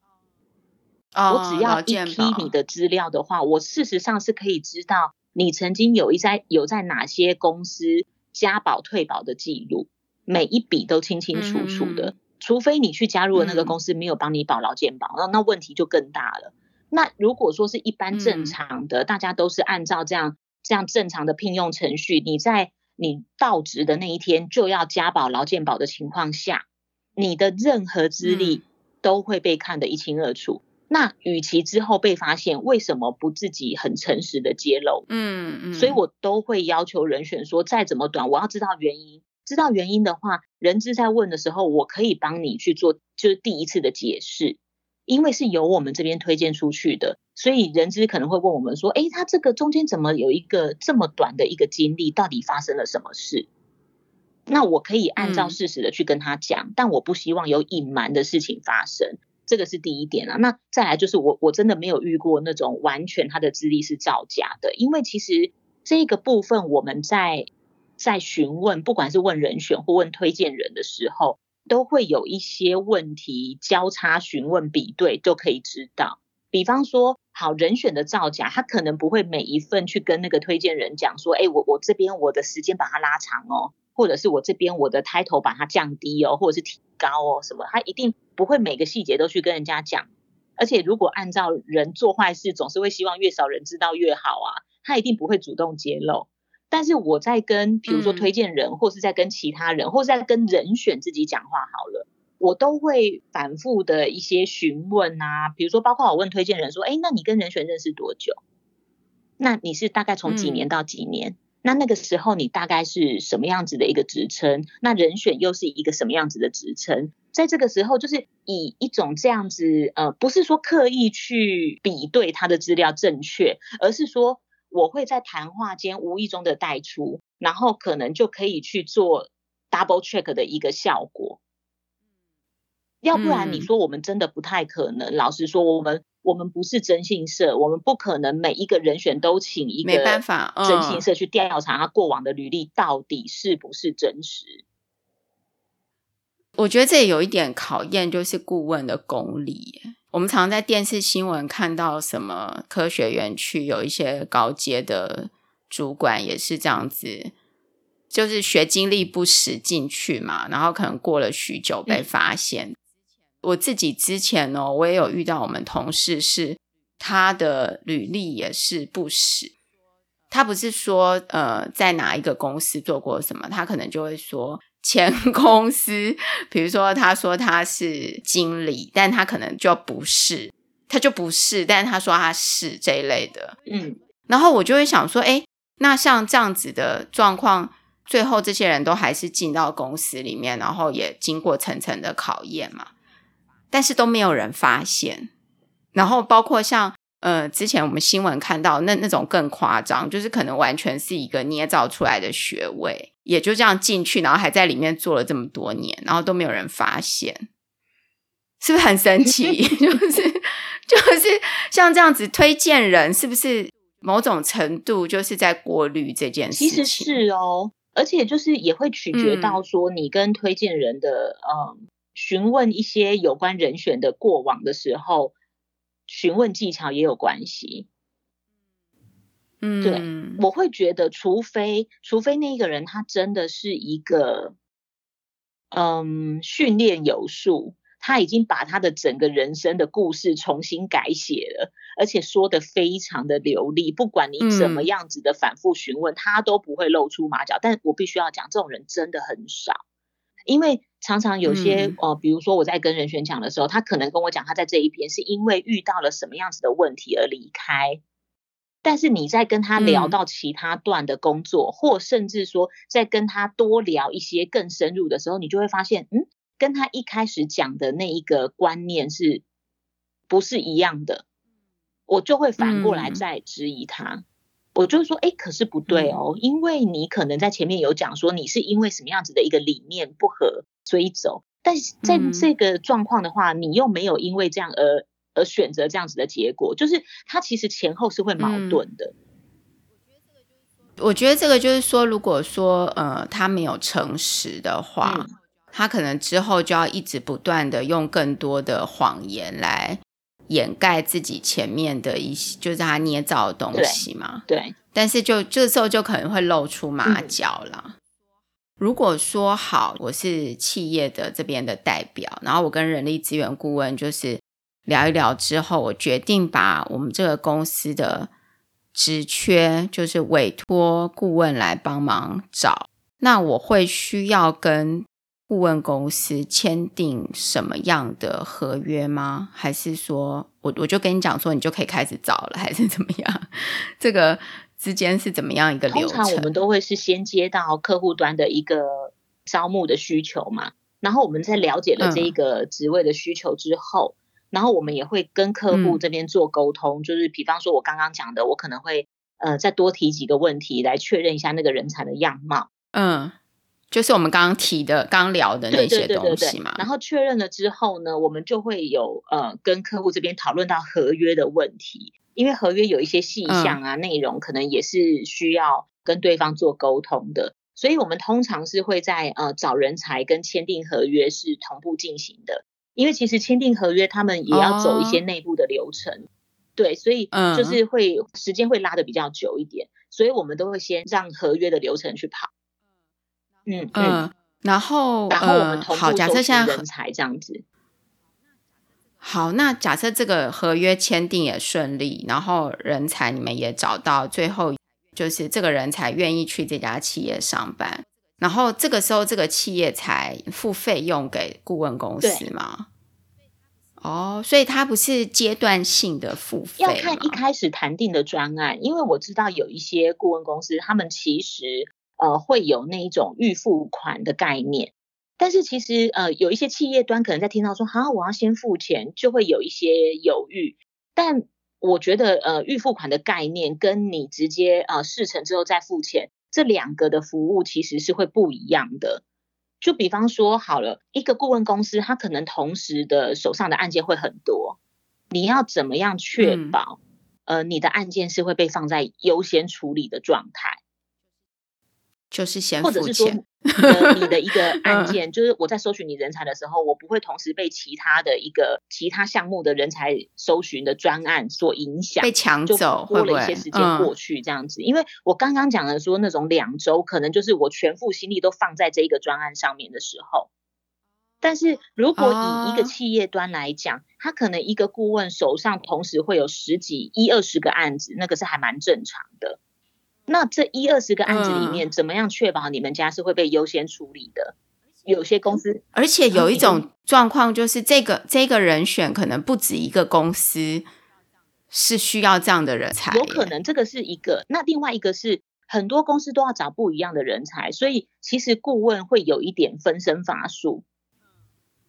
哦、我只要一批你的资料的话，我事实上是可以知道你曾经有一在有在哪些公司加保退保的记录，每一笔都清清楚楚的。嗯、除非你去加入了那个公司没有帮你保劳健保，那、嗯、那问题就更大了。那如果说是一般正常的，嗯、大家都是按照这样这样正常的聘用程序，你在你到职的那一天就要加保劳健保的情况下。你的任何资历都会被看得一清二楚。嗯、那与其之后被发现，为什么不自己很诚实的揭露？嗯嗯。所以我都会要求人选说，再怎么短，我要知道原因。知道原因的话，人资在问的时候，我可以帮你去做，就是第一次的解释，因为是由我们这边推荐出去的，所以人资可能会问我们说，诶，他这个中间怎么有一个这么短的一个经历？到底发生了什么事？那我可以按照事实的去跟他讲，嗯、但我不希望有隐瞒的事情发生，这个是第一点啊。那再来就是我我真的没有遇过那种完全他的资历是造假的，因为其实这个部分我们在在询问，不管是问人选或问推荐人的时候，都会有一些问题交叉询问比对就可以知道。比方说，好人选的造假，他可能不会每一份去跟那个推荐人讲说，哎，我我这边我的时间把它拉长哦。或者是我这边我的 title 把它降低哦，或者是提高哦，什么？他一定不会每个细节都去跟人家讲。而且如果按照人做坏事，总是会希望越少人知道越好啊。他一定不会主动揭露。但是我在跟比如说推荐人，或是在跟其他人，或是在跟人选自己讲话好了，我都会反复的一些询问啊。比如说，包括我问推荐人说：“哎，那你跟人选认识多久？那你是大概从几年到几年？”那那个时候你大概是什么样子的一个职称？那人选又是一个什么样子的职称？在这个时候，就是以一种这样子，呃，不是说刻意去比对他的资料正确，而是说我会在谈话间无意中的带出，然后可能就可以去做 double check 的一个效果。要不然你说我们真的不太可能。嗯、老实说，我们我们不是征信社，我们不可能每一个人选都请一个没办法征信社去调查他过往的履历到底是不是真实。我觉得这也有一点考验，就是顾问的功力。我们常常在电视新闻看到什么科学园区有一些高阶的主管也是这样子，就是学经历不实进去嘛，然后可能过了许久被发现。嗯我自己之前呢，我也有遇到我们同事，是他的履历也是不实。他不是说呃在哪一个公司做过什么，他可能就会说前公司，比如说他说他是经理，但他可能就不是，他就不是，但是他说他是这一类的。嗯，然后我就会想说，诶，那像这样子的状况，最后这些人都还是进到公司里面，然后也经过层层的考验嘛。但是都没有人发现，然后包括像呃之前我们新闻看到那那种更夸张，就是可能完全是一个捏造出来的学位，也就这样进去，然后还在里面做了这么多年，然后都没有人发现，是不是很神奇？就是就是像这样子推荐人，是不是某种程度就是在过滤这件事情？其实是哦，而且就是也会取决到说你跟推荐人的嗯。嗯询问一些有关人选的过往的时候，询问技巧也有关系。嗯，对，我会觉得，除非除非那个人他真的是一个，嗯，训练有素，他已经把他的整个人生的故事重新改写了，而且说的非常的流利，不管你怎么样子的反复询问，嗯，他都不会露出马脚。但我必须要讲，这种人真的很少。因为常常有些、嗯、呃，比如说我在跟人选讲的时候，他可能跟我讲他在这一边是因为遇到了什么样子的问题而离开，但是你在跟他聊到其他段的工作，嗯、或甚至说在跟他多聊一些更深入的时候，你就会发现，嗯，跟他一开始讲的那一个观念是不是一样的？我就会反过来再质疑他。嗯我就说，哎，可是不对哦，因为你可能在前面有讲说，你是因为什么样子的一个理念不合，所以走。但是在这个状况的话，你又没有因为这样而而选择这样子的结果，就是它其实前后是会矛盾的。我觉得这个就是说，如果说呃他没有诚实的话，他可能之后就要一直不断的用更多的谎言来。掩盖自己前面的一些，就是他捏造的东西嘛。对。对，但是就这时候就可能会露出马脚了。嗯。如果说好，我是企业的这边的代表，然后我跟人力资源顾问就是聊一聊之后，我决定把我们这个公司的职缺，就是委托顾问来帮忙找。那我会需要跟。顾问公司签订什么样的合约吗？还是说我我就跟你讲说，你就可以开始找了，还是怎么样？这个之间是怎么样一个流程？通常我们都会是先接到客户端的一个招募的需求嘛，然后我们在了解了这一个职位的需求之后，嗯、然后我们也会跟客户这边做沟通，嗯、就是比方说我刚刚讲的，我可能会呃再多提几个问题来确认一下那个人才的样貌，嗯。就是我们刚刚提的、刚聊的那些东西嘛。对对对对对。然后确认了之后呢，我们就会有呃跟客户这边讨论到合约的问题，因为合约有一些细项啊、嗯、内容，可能也是需要跟对方做沟通的。所以我们通常是会在呃找人才跟签订合约是同步进行的，因为其实签订合约他们也要走一些内部的流程，哦、对，所以就是会、嗯、时间会拉的比较久一点，所以我们都会先让合约的流程去跑。嗯嗯，然后然后我们同步好，假设现在人才这样子。好，那假设这个合约签订也顺利，然后人才你们也找到，最后就是这个人才愿意去这家企业上班，然后这个时候这个企业才付费用给顾问公司吗？哦，所以它不是阶段性的付费，要看一开始谈定的专案，因为我知道有一些顾问公司，他们其实。呃，会有那一种预付款的概念，但是其实呃，有一些企业端可能在听到说，好，我要先付钱，就会有一些犹豫。但我觉得，呃，预付款的概念跟你直接呃事成之后再付钱，这两个的服务其实是会不一样的。就比方说，好了，一个顾问公司，他可能同时的手上的案件会很多，你要怎么样确保，嗯、呃，你的案件是会被放在优先处理的状态？就是先付钱，或者是说你的一个 案件，嗯、就是我在搜寻你人才的时候，我不会同时被其他的一个其他项目的人才搜寻的专案所影响，被抢走，就多了一些时间过去这样子。会会？嗯、因为我刚刚讲的说那种两周，可能就是我全副心力都放在这一个专案上面的时候。但是如果以一个企业端来讲，哦、他可能一个顾问手上同时会有十几、一二十个案子，那个是还蛮正常的。那这一二十个案子里面，嗯、怎么样确保你们家是会被优先处理的？有些公司，而且有一种状况，就是这个这个人选可能不止一个公司是需要这样的人才，有可能这个是一个。那另外一个是很多公司都要找不一样的人才，所以其实顾问会有一点分身乏术。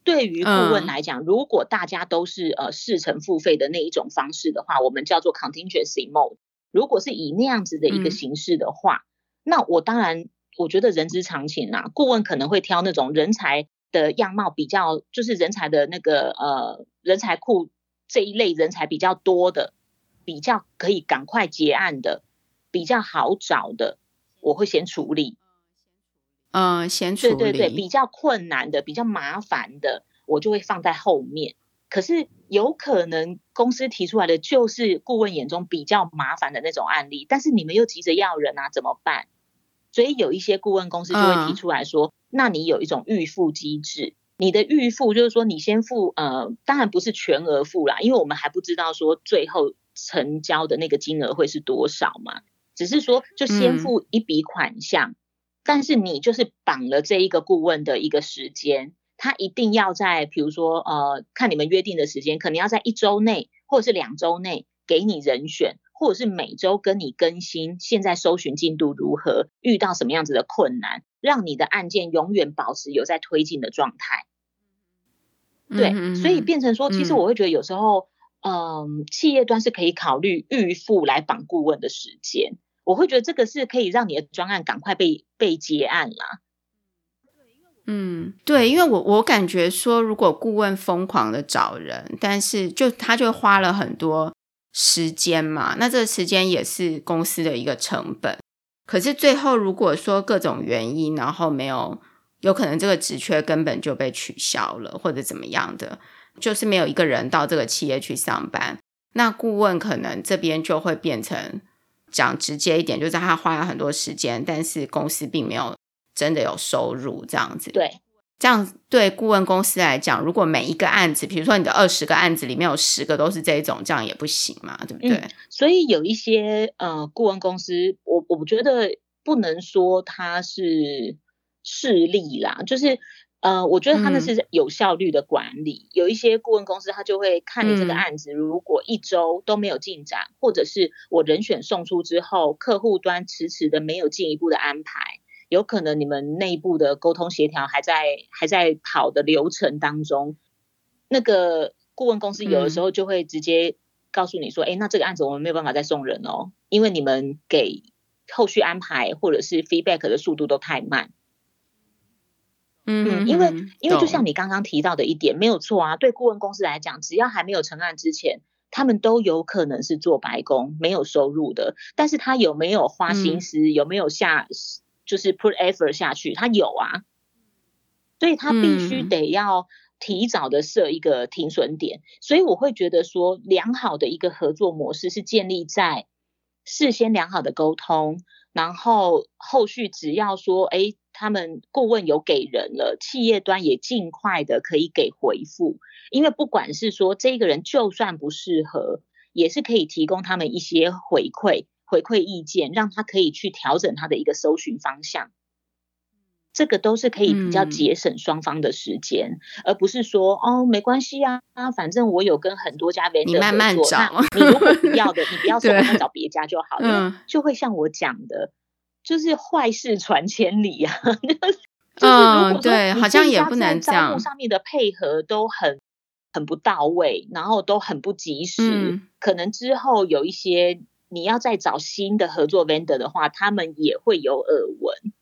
对于顾问来讲，嗯、如果大家都是呃事成付费的那一种方式的话，我们叫做 contingency mode。如果是以那样子的一个形式的话，嗯、那我当然我觉得人之常情啦。顾问可能会挑那种人才的样貌比较，就是人才的那个呃人才库这一类人才比较多的，比较可以赶快结案的，比较好找的，我会先处理。嗯，先处理。对对对，比较困难的、比较麻烦的，我就会放在后面。可是有可能公司提出来的就是顾问眼中比较麻烦的那种案例，但是你们又急着要人啊，怎么办？所以有一些顾问公司就会提出来说，嗯、那你有一种预付机制，你的预付就是说你先付，呃，当然不是全额付啦，因为我们还不知道说最后成交的那个金额会是多少嘛，只是说就先付一笔款项，嗯、但是你就是绑了这一个顾问的一个时间。他一定要在，比如说，呃，看你们约定的时间，可能要在一周内，或者是两周内给你人选，或者是每周跟你更新现在搜寻进度如何，遇到什么样子的困难，让你的案件永远保持有在推进的状态。对，嗯、所以变成说，其实我会觉得有时候，嗯、呃，企业端是可以考虑预付来绑顾问的时间，我会觉得这个是可以让你的专案赶快被被结案啦。嗯，对，因为我我感觉说，如果顾问疯狂的找人，但是就他就花了很多时间嘛，那这个时间也是公司的一个成本。可是最后如果说各种原因，然后没有，有可能这个职缺根本就被取消了，或者怎么样的，就是没有一个人到这个企业去上班，那顾问可能这边就会变成讲直接一点，就是他花了很多时间，但是公司并没有。真的有收入这样子，对，这样对顾问公司来讲，如果每一个案子，比如说你的二十个案子里面有十个都是这种，这样也不行嘛，对不对？嗯，所以有一些呃顾问公司，我我觉得不能说它是势利啦，就是呃，我觉得他们是有效率的管理。嗯，有一些顾问公司，他就会看你这个案子，如果一周都没有进展，嗯，或者是我人选送出之后，客户端迟迟的没有进一步的安排。有可能你们内部的沟通协调还在还在跑的流程当中，那个顾问公司有的时候就会直接告诉你说，哎、嗯，那这个案子我们没有办法再送人哦，因为你们给后续安排或者是 feedback 的速度都太慢。嗯，嗯，因为因为就像你刚刚提到的一点，没有错啊，对顾问公司来讲，只要还没有成案之前，他们都有可能是做白工，没有收入的。但是他有没有花心思，嗯、有没有下？就是 put effort 下去，他有啊，所以他必须得要提早的设一个停损点，嗯、所以我会觉得说，良好的一个合作模式是建立在事先良好的沟通，然后后续只要说，哎，他们顾问有给人了，企业端也尽快的可以给回复，因为不管是说这个人就算不适合，也是可以提供他们一些回馈。回馈意见，让他可以去调整他的一个搜寻方向，这个都是可以比较节省双方的时间，嗯、而不是说哦没关系啊，啊反正我有跟很多家 vendor 你慢慢找，你如果不 要的，你不要说慢慢找别家就好，对 因为就会像我讲的，就是坏事传千里啊。嗯，对，好像也不能这样。上面的配合都很很不到位，然后都很不及时，嗯、可能之后有一些。你要再找新的合作 vendor 的话，他们也会有耳闻。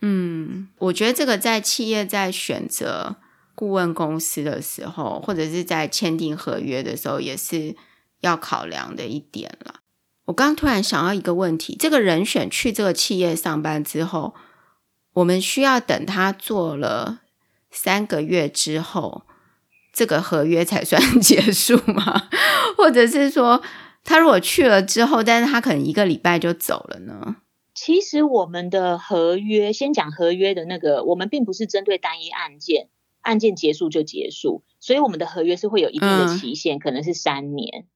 嗯，我觉得这个在企业在选择顾问公司的时候，或者是在签订合约的时候，也是要考量的一点了。我刚突然想到一个问题：这个人选去这个企业上班之后，我们需要等他做了三个月之后，这个合约才算 结束吗？或者是说，他如果去了之后，但是他可能一个礼拜就走了呢？其实我们的合约，先讲合约的那个，我们并不是针对单一案件，案件结束就结束，所以我们的合约是会有一定的期限，嗯、可能是三年。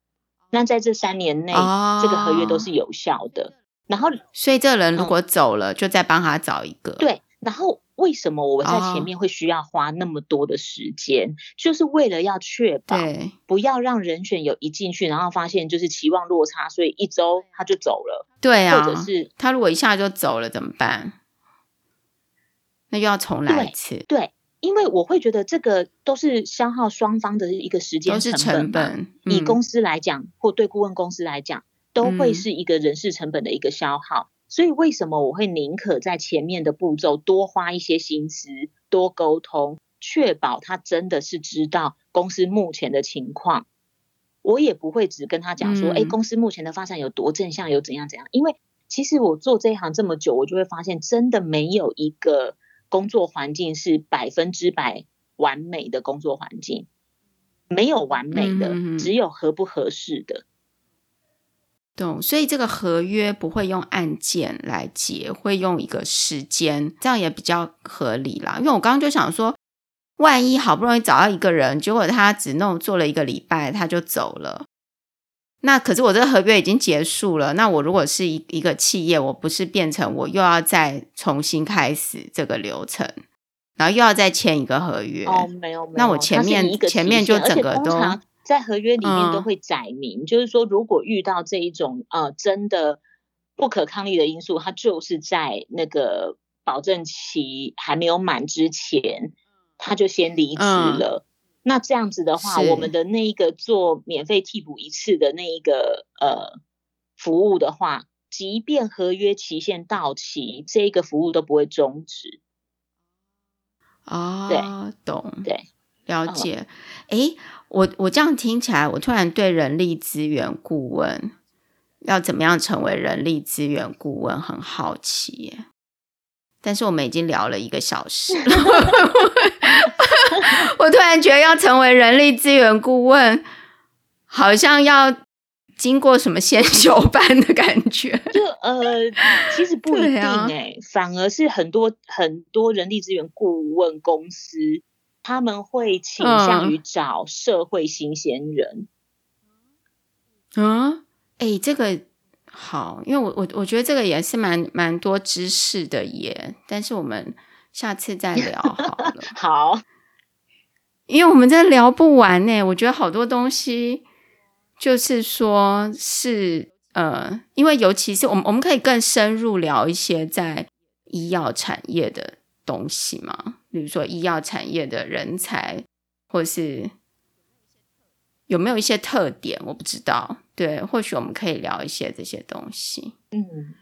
那在这三年内，哦、这个合约都是有效的。然后，所以这个人如果走了，嗯、就再帮他找一个。对，然后。为什么我在前面会需要花那么多的时间？Oh. 就是为了要确保，不要让人选有一进去，然后发现就是期望落差，所以一周他就走了。对啊，或者是他如果一下就走了怎么办？那又要重来一次。对，对，因为我会觉得这个都是消耗双方的一个时间成本。成本嗯、以公司来讲，或对顾问公司来讲，都会是一个人事成本的一个消耗。嗯所以，为什么我会宁可在前面的步骤多花一些心思，多沟通，确保他真的是知道公司目前的情况？我也不会只跟他讲说，哎、嗯，公司目前的发展有多正向，有怎样怎样。因为其实我做这一行这么久，我就会发现，真的没有一个工作环境是百分之百完美的工作环境，没有完美的，嗯、只有合不合适的。懂，所以这个合约不会用案件来结，会用一个时间，这样也比较合理啦。因为我刚刚就想说，万一好不容易找到一个人，结果他只弄做了一个礼拜他就走了，那可是我这个合约已经结束了。那我如果是一一个企业，我不是变成我又要再重新开始这个流程，然后又要再签一个合约？哦，没有，没有，那我前面前面就整个都。在合约里面都会载明，嗯、就是说，如果遇到这一种呃真的不可抗力的因素，它就是在那个保证期还没有满之前，他就先离职了。嗯、那这样子的话，我们的那一个做免费替补一次的那一个呃服务的话，即便合约期限到期，这一个服务都不会终止。啊、哦，对，懂，对，了解。哎、嗯。我我这样听起来，我突然对人力资源顾问要怎么样成为人力资源顾问很好奇耶。但是我们已经聊了一个小时了，我突然觉得要成为人力资源顾问，好像要经过什么先修班的感觉。就呃，其实不一定哎，啊、反而是很多很多人力资源顾问公司。他们会倾向于找社会新鲜人。嗯，哎、欸，这个好，因为我我我觉得这个也是蛮蛮多知识的耶。但是我们下次再聊 好了。好，因为我们真的聊不完呢。我觉得好多东西，就是说是呃，因为尤其是我们我们可以更深入聊一些在医药产业的东西嘛。比如说医药产业的人才，或是有没有一些特点，我不知道。对，或许我们可以聊一些这些东西。嗯，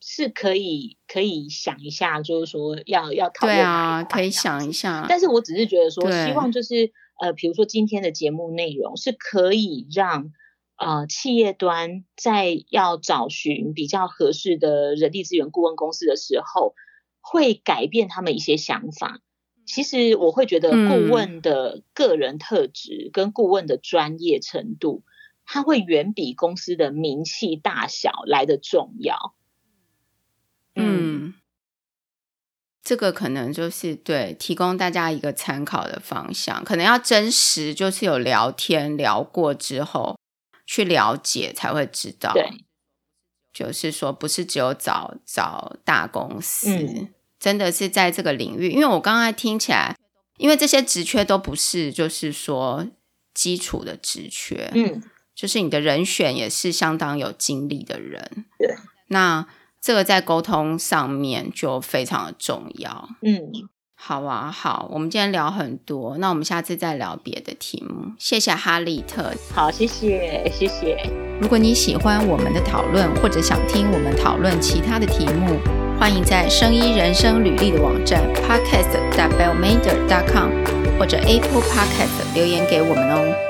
是可以可以想一下，就是说要要讨论。对啊，可以想一下。但是我只是觉得说，希望就是呃，比如说今天的节目内容是可以让呃企业端在要找寻比较合适的人力资源顾问公司的时候，会改变他们一些想法。其实我会觉得顾问的个人特质跟顾问的专业程度，它会远比公司的名气大小来的重要。嗯，嗯，这个可能就是对提供大家一个参考的方向，可能要真实，就是有聊天聊过之后去了解才会知道。对，就是说不是只有找找大公司。嗯。真的是在这个领域，因为我刚才听起来，因为这些职缺都不是就是说基础的职缺，嗯，就是你的人选也是相当有经历的人，对，那这个在沟通上面就非常的重要，嗯，好啊，好，我们今天聊很多，那我们下次再聊别的题目。谢谢哈利特，好，谢谢，谢谢。如果你喜欢我们的讨论，或者想听我们讨论其他的题目，欢迎在生医人生履历的网站 podcast.bellmander.com 或者 Apple Podcast 留言给我们哦。